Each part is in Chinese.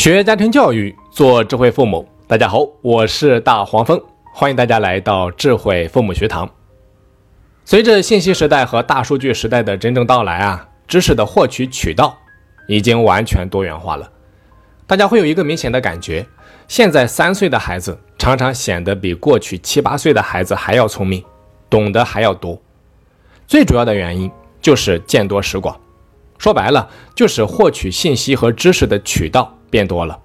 学家庭教育，做智慧父母。大家好，我是大黄蜂，欢迎大家来到智慧父母学堂。随着信息时代和大数据时代的真正到来啊，知识的获取渠道已经完全多元化了。大家会有一个明显的感觉，现在三岁的孩子常常显得比过去七八岁的孩子还要聪明，懂得还要多。最主要的原因就是见多识广，说白了就是获取信息和知识的渠道变多了。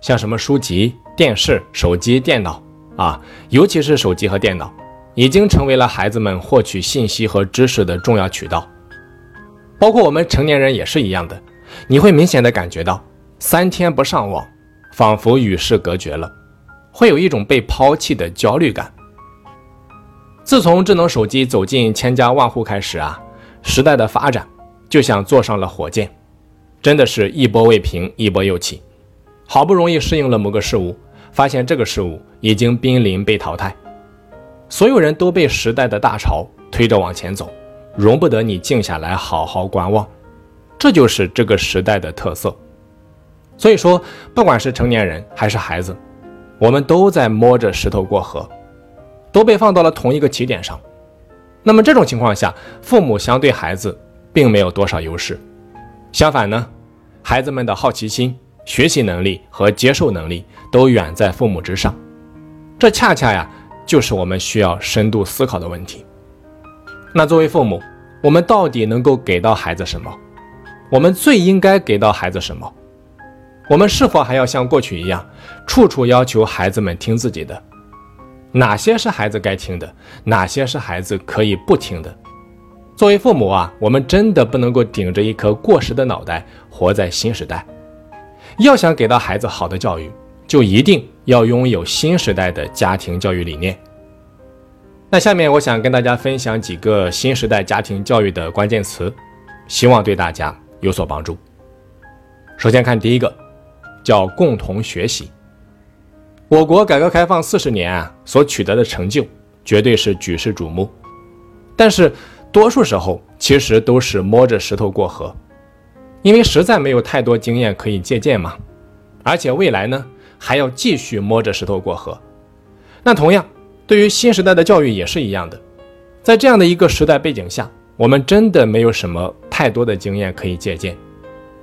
像什么书籍、电视、手机、电脑啊，尤其是手机和电脑，已经成为了孩子们获取信息和知识的重要渠道。包括我们成年人也是一样的，你会明显的感觉到，三天不上网，仿佛与世隔绝了，会有一种被抛弃的焦虑感。自从智能手机走进千家万户开始啊，时代的发展就像坐上了火箭，真的是一波未平一波又起。好不容易适应了某个事物，发现这个事物已经濒临被淘汰，所有人都被时代的大潮推着往前走，容不得你静下来好好观望。这就是这个时代的特色。所以说，不管是成年人还是孩子，我们都在摸着石头过河。都被放到了同一个起点上，那么这种情况下，父母相对孩子并没有多少优势。相反呢，孩子们的好奇心、学习能力和接受能力都远在父母之上。这恰恰呀，就是我们需要深度思考的问题。那作为父母，我们到底能够给到孩子什么？我们最应该给到孩子什么？我们是否还要像过去一样，处处要求孩子们听自己的？哪些是孩子该听的，哪些是孩子可以不听的？作为父母啊，我们真的不能够顶着一颗过时的脑袋活在新时代。要想给到孩子好的教育，就一定要拥有新时代的家庭教育理念。那下面我想跟大家分享几个新时代家庭教育的关键词，希望对大家有所帮助。首先看第一个，叫共同学习。我国改革开放四十年啊，所取得的成就绝对是举世瞩目，但是多数时候其实都是摸着石头过河，因为实在没有太多经验可以借鉴嘛，而且未来呢还要继续摸着石头过河。那同样对于新时代的教育也是一样的，在这样的一个时代背景下，我们真的没有什么太多的经验可以借鉴，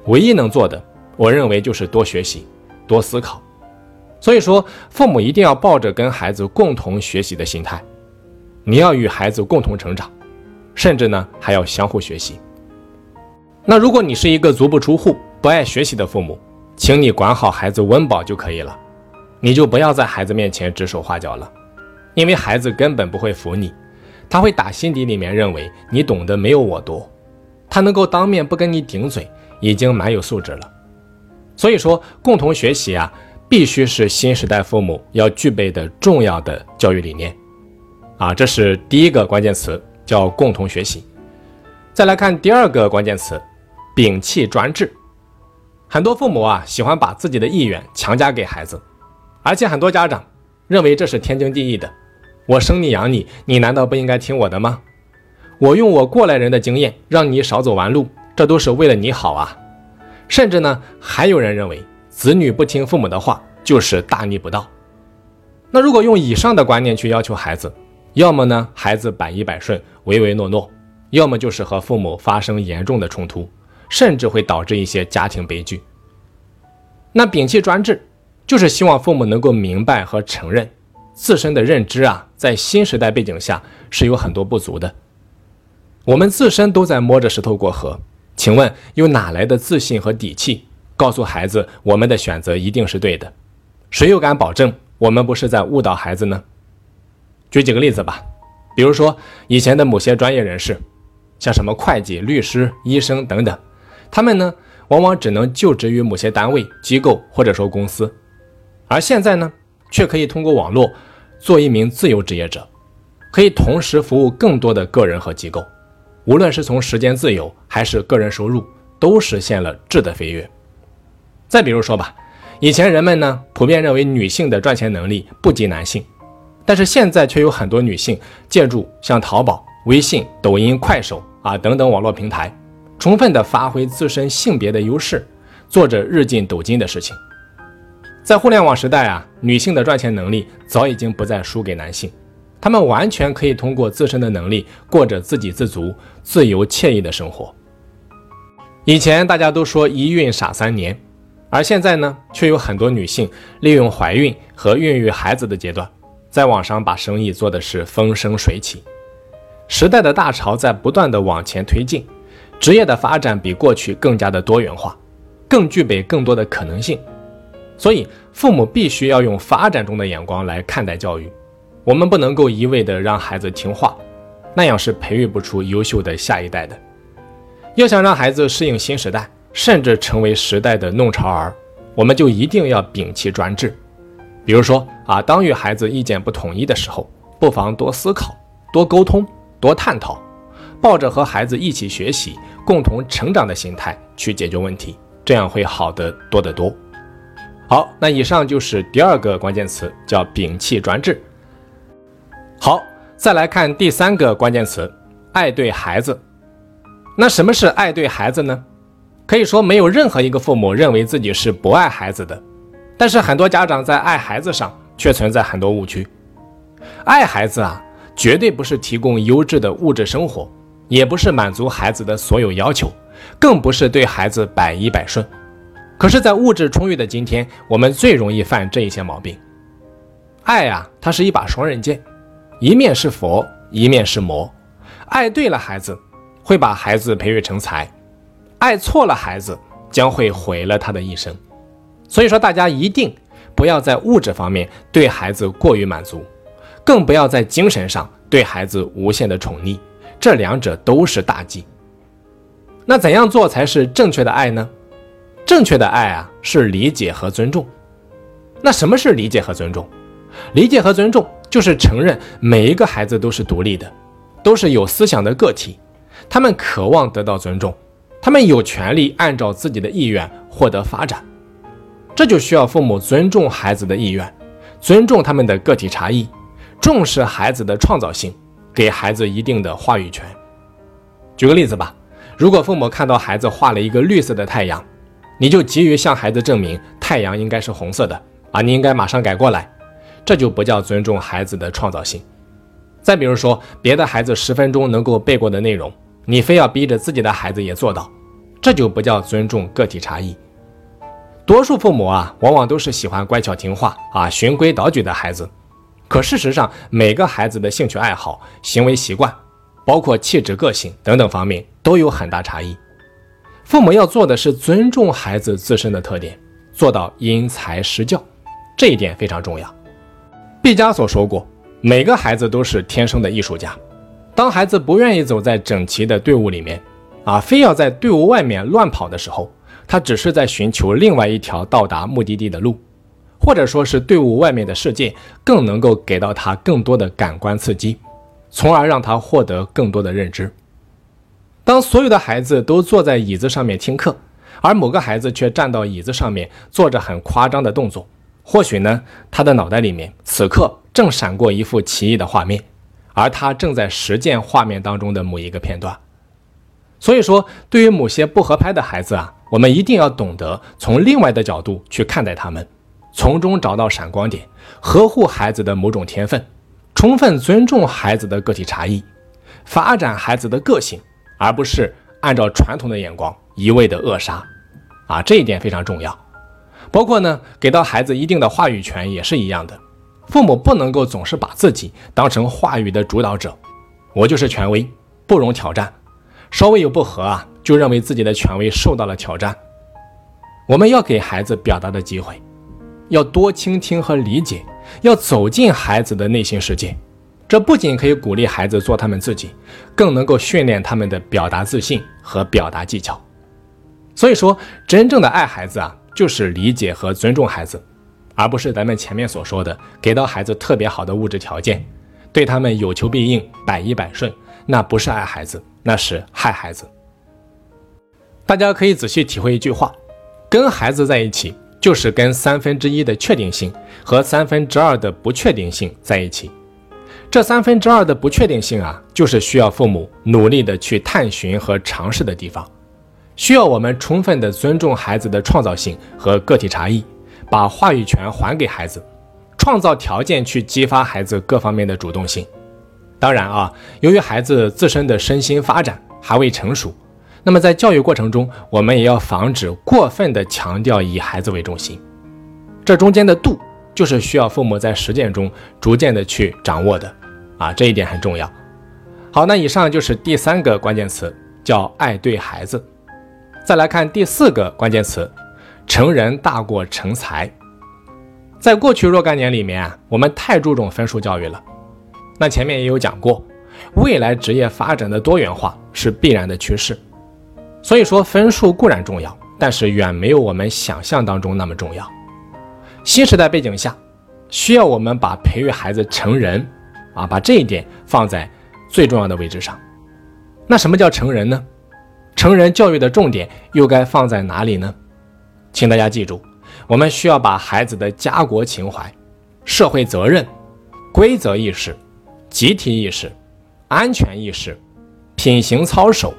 唯一能做的，我认为就是多学习，多思考。所以说，父母一定要抱着跟孩子共同学习的心态，你要与孩子共同成长，甚至呢还要相互学习。那如果你是一个足不出户、不爱学习的父母，请你管好孩子温饱就可以了，你就不要在孩子面前指手画脚了，因为孩子根本不会服你，他会打心底里面认为你懂得没有我多，他能够当面不跟你顶嘴，已经蛮有素质了。所以说，共同学习啊。必须是新时代父母要具备的重要的教育理念，啊，这是第一个关键词，叫共同学习。再来看第二个关键词，摒弃专制。很多父母啊喜欢把自己的意愿强加给孩子，而且很多家长认为这是天经地义的。我生你养你，你难道不应该听我的吗？我用我过来人的经验让你少走弯路，这都是为了你好啊。甚至呢，还有人认为。子女不听父母的话，就是大逆不道。那如果用以上的观念去要求孩子，要么呢孩子百依百顺、唯唯诺诺，要么就是和父母发生严重的冲突，甚至会导致一些家庭悲剧。那摒弃专制，就是希望父母能够明白和承认自身的认知啊，在新时代背景下是有很多不足的。我们自身都在摸着石头过河，请问又哪来的自信和底气？告诉孩子，我们的选择一定是对的，谁又敢保证我们不是在误导孩子呢？举几个例子吧，比如说以前的某些专业人士，像什么会计、律师、医生等等，他们呢往往只能就职于某些单位、机构或者说公司，而现在呢却可以通过网络做一名自由职业者，可以同时服务更多的个人和机构，无论是从时间自由还是个人收入，都实现了质的飞跃。再比如说吧，以前人们呢普遍认为女性的赚钱能力不及男性，但是现在却有很多女性借助像淘宝、微信、抖音、快手啊等等网络平台，充分的发挥自身性别的优势，做着日进斗金的事情。在互联网时代啊，女性的赚钱能力早已经不再输给男性，她们完全可以通过自身的能力过着自给自足、自由惬意的生活。以前大家都说一孕傻三年，而现在呢，却有很多女性利用怀孕和孕育孩子的阶段，在网上把生意做的是风生水起。时代的大潮在不断的往前推进，职业的发展比过去更加的多元化，更具备更多的可能性。所以，父母必须要用发展中的眼光来看待教育。我们不能够一味的让孩子听话，那样是培育不出优秀的下一代的。要想让孩子适应新时代，甚至成为时代的弄潮儿，我们就一定要摒弃专制。比如说啊，当与孩子意见不统一的时候，不妨多思考、多沟通、多探讨，抱着和孩子一起学习、共同成长的心态去解决问题，这样会好得多得多。好，那以上就是第二个关键词，叫摒弃专制。好，再来看第三个关键词，爱对孩子。那什么是爱对孩子呢？可以说，没有任何一个父母认为自己是不爱孩子的。但是很多家长在爱孩子上却存在很多误区。爱孩子啊，绝对不是提供优质的物质生活，也不是满足孩子的所有要求，更不是对孩子百依百顺。可是，在物质充裕的今天，我们最容易犯这一些毛病。爱呀，它是一把双刃剑，一面是佛，一面是魔。爱对了孩子，会把孩子培育成才；爱错了孩子，将会毁了他的一生。所以说，大家一定不要在物质方面对孩子过于满足，更不要在精神上对孩子无限的宠溺，这两者都是大忌。那怎样做才是正确的爱呢？正确的爱啊，是理解和尊重。那什么是理解和尊重？理解和尊重就是承认每一个孩子都是独立的，都是有思想的个体，他们渴望得到尊重，他们有权利按照自己的意愿获得发展。这就需要父母尊重孩子的意愿，尊重他们的个体差异，重视孩子的创造性，给孩子一定的话语权。举个例子吧，如果父母看到孩子画了一个绿色的太阳，你就急于向孩子证明太阳应该是红色的啊，你应该马上改过来，这就不叫尊重孩子的创造性。再比如说，别的孩子十分钟能够背过的内容，你非要逼着自己的孩子也做到，这就不叫尊重个体差异。多数父母啊，往往都是喜欢乖巧听话啊、循规蹈矩的孩子，可事实上，每个孩子的兴趣爱好、行为习惯，包括气质、个性等等方面，都有很大差异。父母要做的是尊重孩子自身的特点，做到因材施教，这一点非常重要。毕加索说过，每个孩子都是天生的艺术家。当孩子不愿意走在整齐的队伍里面，啊，非要在队伍外面乱跑的时候，他只是在寻求另外一条到达目的地的路，或者说是队伍外面的世界更能够给到他更多的感官刺激，从而让他获得更多的认知。当所有的孩子都坐在椅子上面听课，而某个孩子却站到椅子上面做着很夸张的动作，或许呢，他的脑袋里面此刻正闪过一幅奇异的画面，而他正在实践画面当中的某一个片段。所以说，对于某些不合拍的孩子啊，我们一定要懂得从另外的角度去看待他们，从中找到闪光点，呵护孩子的某种天分，充分尊重孩子的个体差异，发展孩子的个性。而不是按照传统的眼光一味的扼杀，啊，这一点非常重要。包括呢，给到孩子一定的话语权也是一样的。父母不能够总是把自己当成话语的主导者，我就是权威，不容挑战。稍微有不和啊，就认为自己的权威受到了挑战。我们要给孩子表达的机会，要多倾听和理解，要走进孩子的内心世界。这不仅可以鼓励孩子做他们自己，更能够训练他们的表达自信和表达技巧。所以说，真正的爱孩子啊，就是理解和尊重孩子，而不是咱们前面所说的给到孩子特别好的物质条件，对他们有求必应、百依百顺。那不是爱孩子，那是害孩子。大家可以仔细体会一句话：跟孩子在一起，就是跟三分之一的确定性和三分之二的不确定性在一起。这三分之二的不确定性啊，就是需要父母努力的去探寻和尝试的地方，需要我们充分的尊重孩子的创造性和个体差异，把话语权还给孩子，创造条件去激发孩子各方面的主动性。当然啊，由于孩子自身的身心发展还未成熟，那么在教育过程中，我们也要防止过分的强调以孩子为中心。这中间的度，就是需要父母在实践中逐渐的去掌握的啊，这一点很重要。好，那以上就是第三个关键词，叫爱对孩子。再来看第四个关键词，成人大过成才。在过去若干年里面，我们太注重分数教育了。那前面也有讲过，未来职业发展的多元化是必然的趋势。所以说，分数固然重要，但是远没有我们想象当中那么重要。新时代背景下，需要我们把培育孩子成人，啊，把这一点放在最重要的位置上。那什么叫成人呢？成人教育的重点又该放在哪里呢？请大家记住，我们需要把孩子的家国情怀、社会责任、规则意识、集体意识、安全意识、品行操守、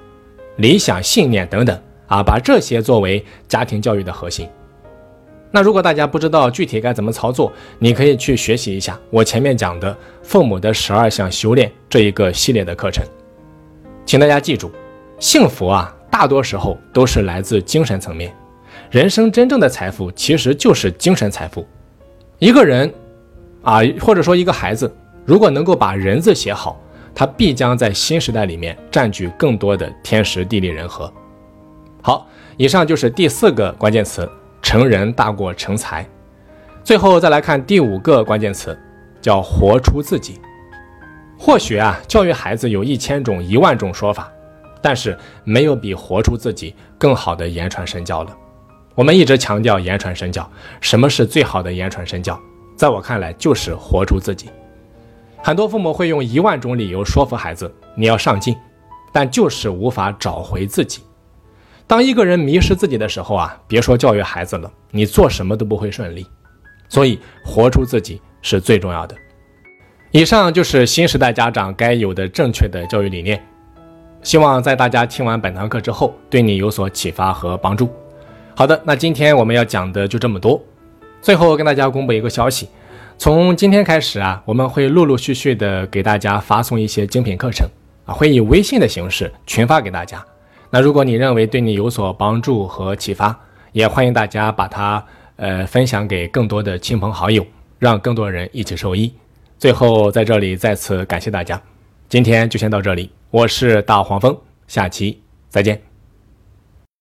理想信念等等啊，把这些作为家庭教育的核心。那如果大家不知道具体该怎么操作，你可以去学习一下我前面讲的父母的十二项修炼这一个系列的课程。请大家记住。幸福啊，大多时候都是来自精神层面。人生真正的财富其实就是精神财富。一个人啊，或者说一个孩子，如果能够把人字写好，他必将在新时代里面占据更多的天时地利人和。好，以上就是第四个关键词：成人大过成才。最后再来看第五个关键词，叫活出自己。或许啊，教育孩子有一千种、一万种说法。但是没有比活出自己更好的言传身教了。我们一直强调言传身教，什么是最好的言传身教？在我看来，就是活出自己。很多父母会用一万种理由说服孩子你要上进，但就是无法找回自己。当一个人迷失自己的时候啊，别说教育孩子了，你做什么都不会顺利。所以，活出自己是最重要的。以上就是新时代家长该有的正确的教育理念。希望在大家听完本堂课之后，对你有所启发和帮助。好的，那今天我们要讲的就这么多。最后跟大家公布一个消息，从今天开始啊，我们会陆陆续续的给大家发送一些精品课程啊，会以微信的形式群发给大家。那如果你认为对你有所帮助和启发，也欢迎大家把它呃分享给更多的亲朋好友，让更多人一起受益。最后在这里再次感谢大家，今天就先到这里。我是大黄蜂，下期再见。